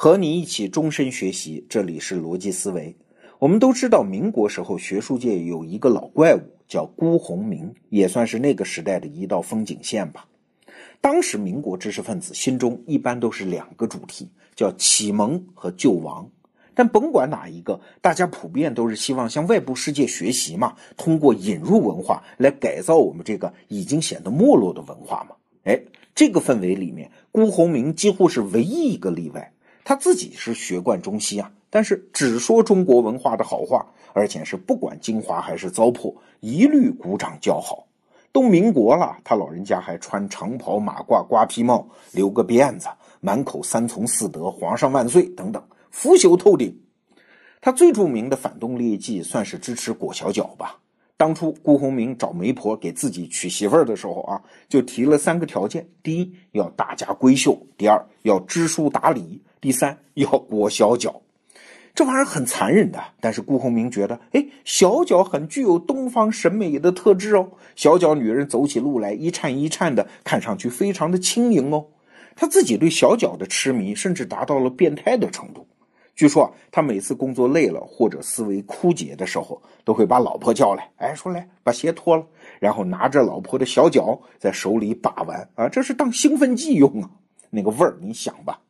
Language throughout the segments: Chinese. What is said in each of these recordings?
和你一起终身学习，这里是逻辑思维。我们都知道，民国时候学术界有一个老怪物叫辜鸿铭，也算是那个时代的一道风景线吧。当时民国知识分子心中一般都是两个主题，叫启蒙和救亡。但甭管哪一个，大家普遍都是希望向外部世界学习嘛，通过引入文化来改造我们这个已经显得没落的文化嘛。哎，这个氛围里面，辜鸿铭几乎是唯一一个例外。他自己是学贯中西啊，但是只说中国文化的好话，而且是不管精华还是糟粕，一律鼓掌叫好。都民国了，他老人家还穿长袍马褂瓜皮帽，留个辫子，满口三从四德，皇上万岁等等，腐朽透顶。他最著名的反动劣迹，算是支持裹小脚吧。当初辜鸿铭找媒婆给自己娶媳妇儿的时候啊，就提了三个条件：第一，要大家闺秀；第二，要知书达理；第三，要裹小脚。这玩意儿很残忍的，但是辜鸿铭觉得，哎，小脚很具有东方审美的特质哦。小脚女人走起路来一颤一颤的，看上去非常的轻盈哦。他自己对小脚的痴迷，甚至达到了变态的程度。据说他每次工作累了或者思维枯竭的时候，都会把老婆叫来，哎，说来把鞋脱了，然后拿着老婆的小脚在手里把玩啊，这是当兴奋剂用啊，那个味儿你想吧。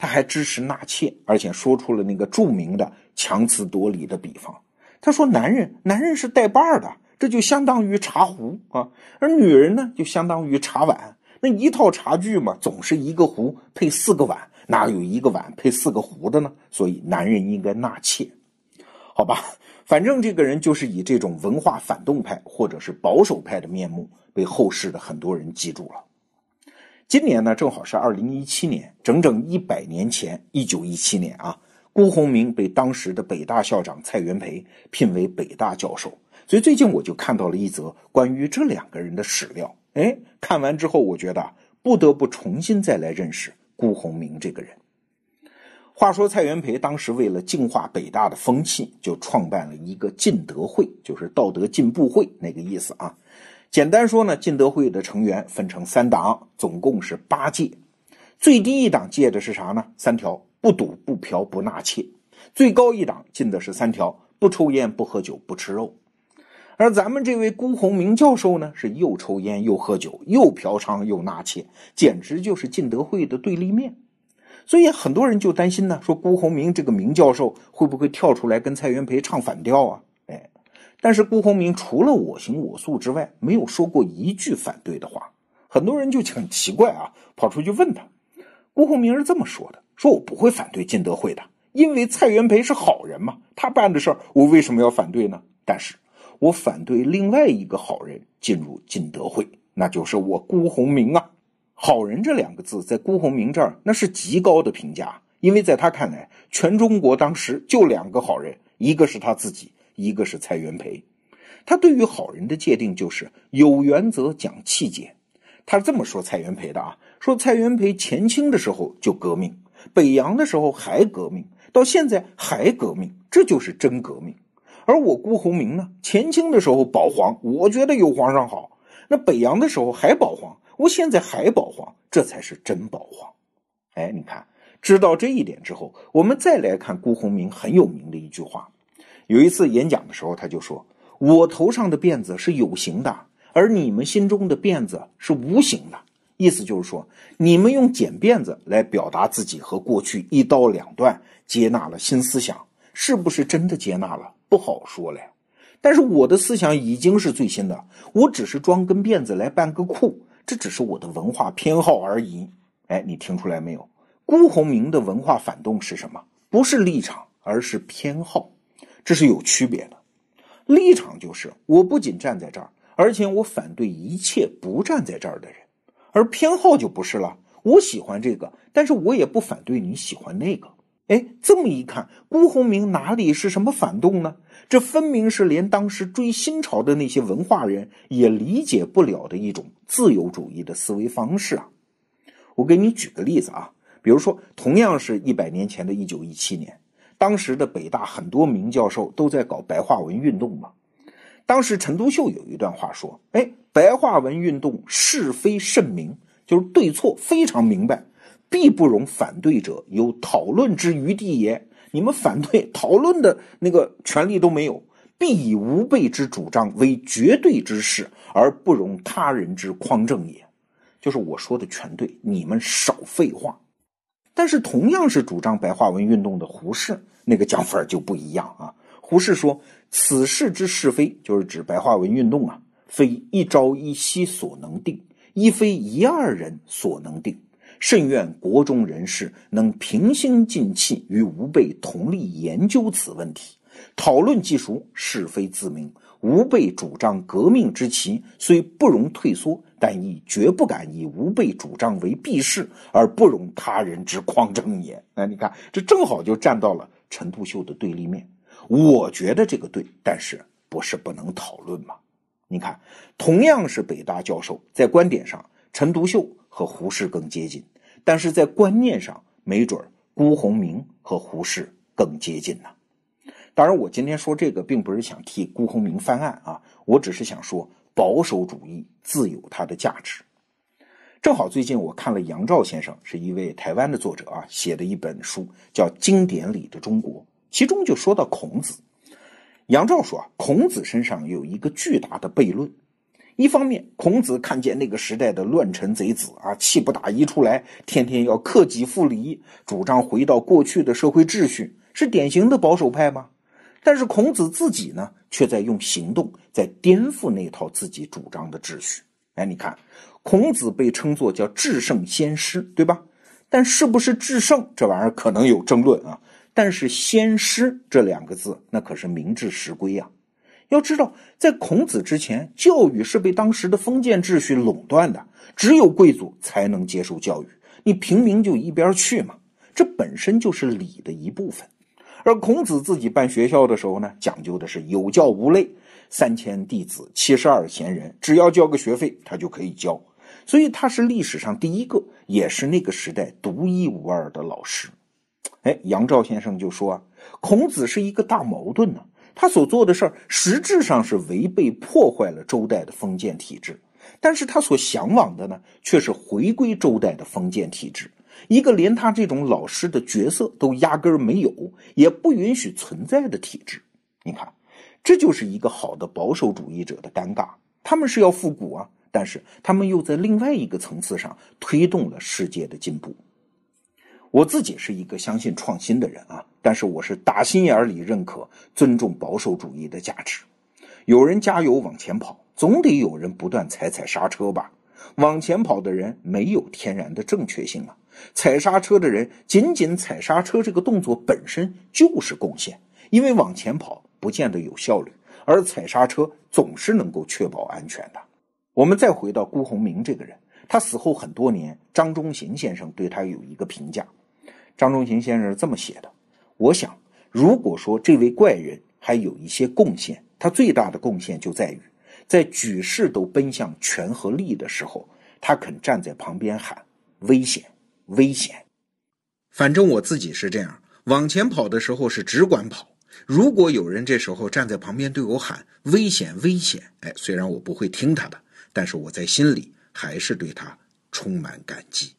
他还支持纳妾，而且说出了那个著名的强词夺理的比方。他说：“男人，男人是带把儿的，这就相当于茶壶啊；而女人呢，就相当于茶碗。那一套茶具嘛，总是一个壶配四个碗。”哪有一个碗配四个壶的呢？所以男人应该纳妾，好吧？反正这个人就是以这种文化反动派或者是保守派的面目被后世的很多人记住了。今年呢，正好是二零一七年，整整一百年前，一九一七年啊，辜鸿铭被当时的北大校长蔡元培聘为北大教授。所以最近我就看到了一则关于这两个人的史料。哎，看完之后，我觉得不得不重新再来认识。辜鸿铭这个人，话说蔡元培当时为了净化北大的风气，就创办了一个进德会，就是道德进步会那个意思啊。简单说呢，进德会的成员分成三档，总共是八届。最低一档戒的是啥呢？三条：不赌、不嫖、不纳妾。最高一档进的是三条：不抽烟、不喝酒、不吃肉。而咱们这位辜鸿铭教授呢，是又抽烟又喝酒又嫖娼又纳妾，简直就是进德会的对立面。所以很多人就担心呢，说辜鸿铭这个明教授会不会跳出来跟蔡元培唱反调啊？但是辜鸿铭除了我行我素之外，没有说过一句反对的话。很多人就很奇怪啊，跑出去问他，辜鸿铭是这么说的：说我不会反对进德会的，因为蔡元培是好人嘛，他办的事儿我为什么要反对呢？但是。我反对另外一个好人进入进德会，那就是我辜鸿铭啊。好人这两个字在辜鸿铭这儿那是极高的评价，因为在他看来，全中国当时就两个好人，一个是他自己，一个是蔡元培。他对于好人的界定就是有原则、讲气节。他是这么说蔡元培的啊，说蔡元培前清的时候就革命，北洋的时候还革命，到现在还革命，这就是真革命。而我辜鸿铭呢？前清的时候保皇，我觉得有皇上好；那北洋的时候还保皇，我现在还保皇，这才是真保皇。哎，你看，知道这一点之后，我们再来看辜鸿铭很有名的一句话。有一次演讲的时候，他就说：“我头上的辫子是有形的，而你们心中的辫子是无形的。”意思就是说，你们用剪辫子来表达自己和过去一刀两断，接纳了新思想，是不是真的接纳了？不好说了，但是我的思想已经是最新的，我只是装根辫子来扮个酷，这只是我的文化偏好而已。哎，你听出来没有？辜鸿铭的文化反动是什么？不是立场，而是偏好，这是有区别的。立场就是我不仅站在这儿，而且我反对一切不站在这儿的人，而偏好就不是了。我喜欢这个，但是我也不反对你喜欢那个。哎，这么一看，辜鸿铭哪里是什么反动呢？这分明是连当时追新潮的那些文化人也理解不了的一种自由主义的思维方式啊！我给你举个例子啊，比如说，同样是一百年前的一九一七年，当时的北大很多名教授都在搞白话文运动嘛。当时陈独秀有一段话说：“哎，白话文运动是非甚明，就是对错非常明白。”必不容反对者有讨论之余地也。你们反对讨论的那个权利都没有，必以吾辈之主张为绝对之事，而不容他人之匡正也。就是我说的全对，你们少废话。但是同样是主张白话文运动的胡适，那个讲法就不一样啊。胡适说：“此事之是非，就是指白话文运动啊，非一朝一夕所能定，亦非一二人所能定。甚愿国中人士能平心静气，与吾辈同力研究此问题，讨论技熟，是非自明。吾辈主张革命之旗，虽不容退缩。”但亦绝不敢以吾辈主张为避世，而不容他人之匡正也。那你看，这正好就站到了陈独秀的对立面。我觉得这个对，但是不是不能讨论吗？你看，同样是北大教授，在观点上，陈独秀和胡适更接近，但是在观念上，没准辜鸿铭和胡适更接近呢。当然，我今天说这个，并不是想替辜鸿铭翻案啊，我只是想说。保守主义自有它的价值。正好最近我看了杨照先生是一位台湾的作者啊写的一本书，叫《经典里的中国》，其中就说到孔子。杨照说啊，孔子身上有一个巨大的悖论。一方面，孔子看见那个时代的乱臣贼子啊，气不打一处来，天天要克己复礼，主张回到过去的社会秩序，是典型的保守派吗？但是孔子自己呢，却在用行动在颠覆那套自己主张的秩序。哎，你看，孔子被称作叫至圣先师，对吧？但是不是至圣这玩意儿可能有争论啊。但是先师这两个字，那可是名至实归呀。要知道，在孔子之前，教育是被当时的封建秩序垄断的，只有贵族才能接受教育，你平民就一边去嘛。这本身就是礼的一部分。而孔子自己办学校的时候呢，讲究的是有教无类，三千弟子，七十二贤人，只要交个学费，他就可以教。所以他是历史上第一个，也是那个时代独一无二的老师。哎，杨照先生就说啊，孔子是一个大矛盾呢。他所做的事儿实质上是违背破坏了周代的封建体制，但是他所向往的呢，却是回归周代的封建体制。一个连他这种老师的角色都压根没有，也不允许存在的体制，你看，这就是一个好的保守主义者的尴尬。他们是要复古啊，但是他们又在另外一个层次上推动了世界的进步。我自己是一个相信创新的人啊，但是我是打心眼里认可、尊重保守主义的价值。有人加油往前跑，总得有人不断踩踩刹车吧。往前跑的人没有天然的正确性啊。踩刹车的人，仅仅踩刹车这个动作本身就是贡献，因为往前跑不见得有效率，而踩刹车总是能够确保安全的。我们再回到辜鸿铭这个人，他死后很多年，张中行先生对他有一个评价。张中行先生是这么写的：我想，如果说这位怪人还有一些贡献，他最大的贡献就在于，在举世都奔向权和利的时候，他肯站在旁边喊危险。危险，反正我自己是这样，往前跑的时候是只管跑。如果有人这时候站在旁边对我喊“危险，危险”，哎，虽然我不会听他的，但是我在心里还是对他充满感激。